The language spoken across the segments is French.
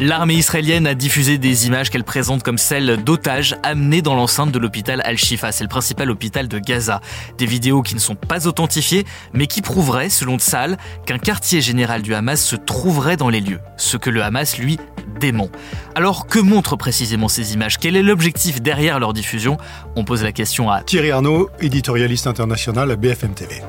L'armée israélienne a diffusé des images qu'elle présente comme celles d'otages amenés dans l'enceinte de l'hôpital Al-Shifa, c'est le principal hôpital de Gaza. Des vidéos qui ne sont pas authentifiées, mais qui prouveraient, selon Tsahal, qu'un quartier général du Hamas se trouverait dans les lieux, ce que le Hamas, lui, dément. Alors, que montrent précisément ces images? Quel est l'objectif derrière leur diffusion? On pose la question à Thierry Arnaud, éditorialiste international à BFM TV.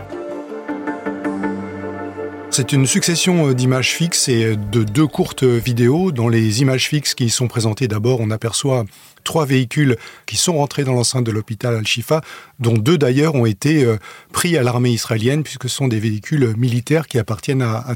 C'est une succession euh, d'images fixes et de deux courtes vidéos. Dans les images fixes qui sont présentées, d'abord, on aperçoit trois véhicules qui sont rentrés dans l'enceinte de l'hôpital Al-Shifa, dont deux d'ailleurs ont été euh, pris à l'armée israélienne, puisque ce sont des véhicules militaires qui appartiennent à, à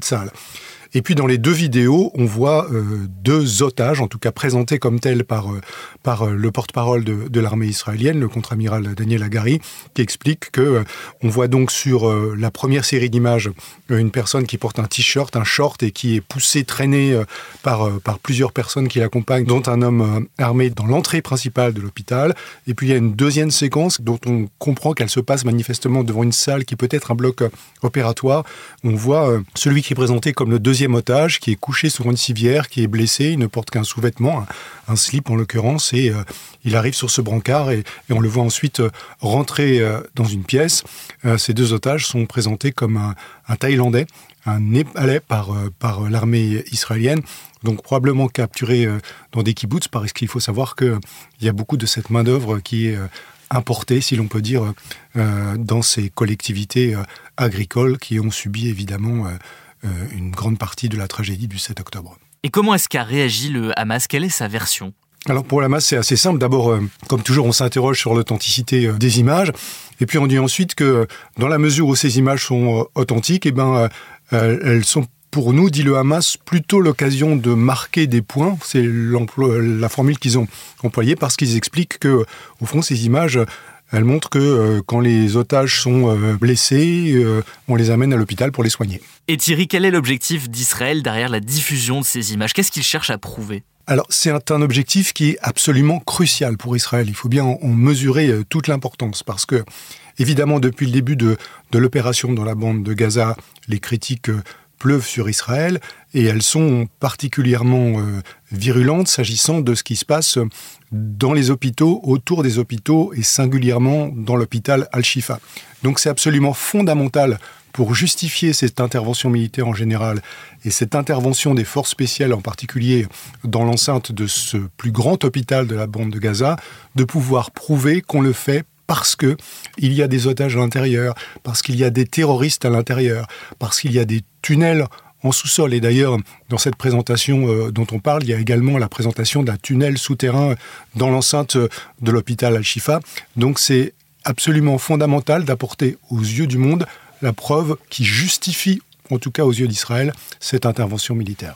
et puis dans les deux vidéos, on voit euh, deux otages, en tout cas présentés comme tels par, euh, par euh, le porte-parole de, l'armée israélienne, le contre-amiral Daniel Agari, qui explique que on voit donc sur la première série d'images une personne qui porte un t-shirt, un short et qui est poussé, traîné par, par plusieurs personnes qui l'accompagnent, dont un homme armé dans l'entrée principale de l'hôpital. Et puis il y a une deuxième séquence dont on comprend qu'elle se passe manifestement devant une salle qui peut être un bloc opératoire. On voit celui qui est présenté comme le deuxième otage qui est couché sur une civière, qui est blessé, il ne porte qu'un sous-vêtement, un, slip en l'occurrence, et euh, il arrive sur ce brancard et, on le voit ensuite euh, rentrer euh, dans une pièce. ces deux otages sont présentés comme un, Thaïlandais, un Népalais par, par l'armée israélienne, donc probablement capturé dans des kibbutz, parce qu'il faut savoir qu'il y a beaucoup de cette main-d'œuvre qui est importée, si l'on peut dire, dans ces collectivités agricoles qui ont subi évidemment une grande partie de la tragédie du 7 octobre. Et comment est-ce qu'a réagi le Hamas? Quelle est sa version? Alors pour le Hamas, c'est assez simple. D'abord, euh, comme toujours, on s'interroge sur l'authenticité euh, des images. Et puis on dit ensuite que dans la mesure où ces images sont authentiques, eh ben, elles sont pour nous, dit le Hamas, plutôt l'occasion de marquer des points. C'est la formule qu'ils ont employée parce qu'ils expliquent que, au fond, ces images elle montre que euh, quand les otages sont euh, blessés, euh, on les amène à l'hôpital pour les soigner. Et Thierry, quel est l'objectif d'Israël derrière la diffusion de ces images? Qu'est-ce qu'il cherche à prouver? Alors c'est un objectif qui est absolument crucial pour Israël. Il faut bien en mesurer toute l'importance parce que évidemment depuis le début de, de l'opération dans la bande de Gaza, les critiques pleuvent sur Israël et elles sont particulièrement euh, virulentes s'agissant de ce qui se passe dans les hôpitaux, autour des hôpitaux et singulièrement dans l'hôpital Al-Shifa. Donc c'est absolument fondamental pour justifier cette intervention militaire en général et cette intervention des forces spéciales en particulier dans l'enceinte de ce plus grand hôpital de la bande de Gaza, de pouvoir prouver qu'on le fait parce que il y a des otages à l'intérieur, parce qu'il y a des terroristes à l'intérieur, parce qu'il y a des tunnels en sous-sol. Et d'ailleurs, dans cette présentation euh, dont on parle, il y a également la présentation d'un tunnel souterrain dans l'enceinte de l'hôpital Al-Shifa. Donc c'est absolument fondamental d'apporter aux yeux du monde la preuve qui justifie, en tout cas aux yeux d'Israël, cette intervention militaire.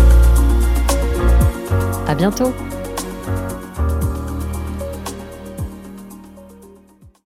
À bientôt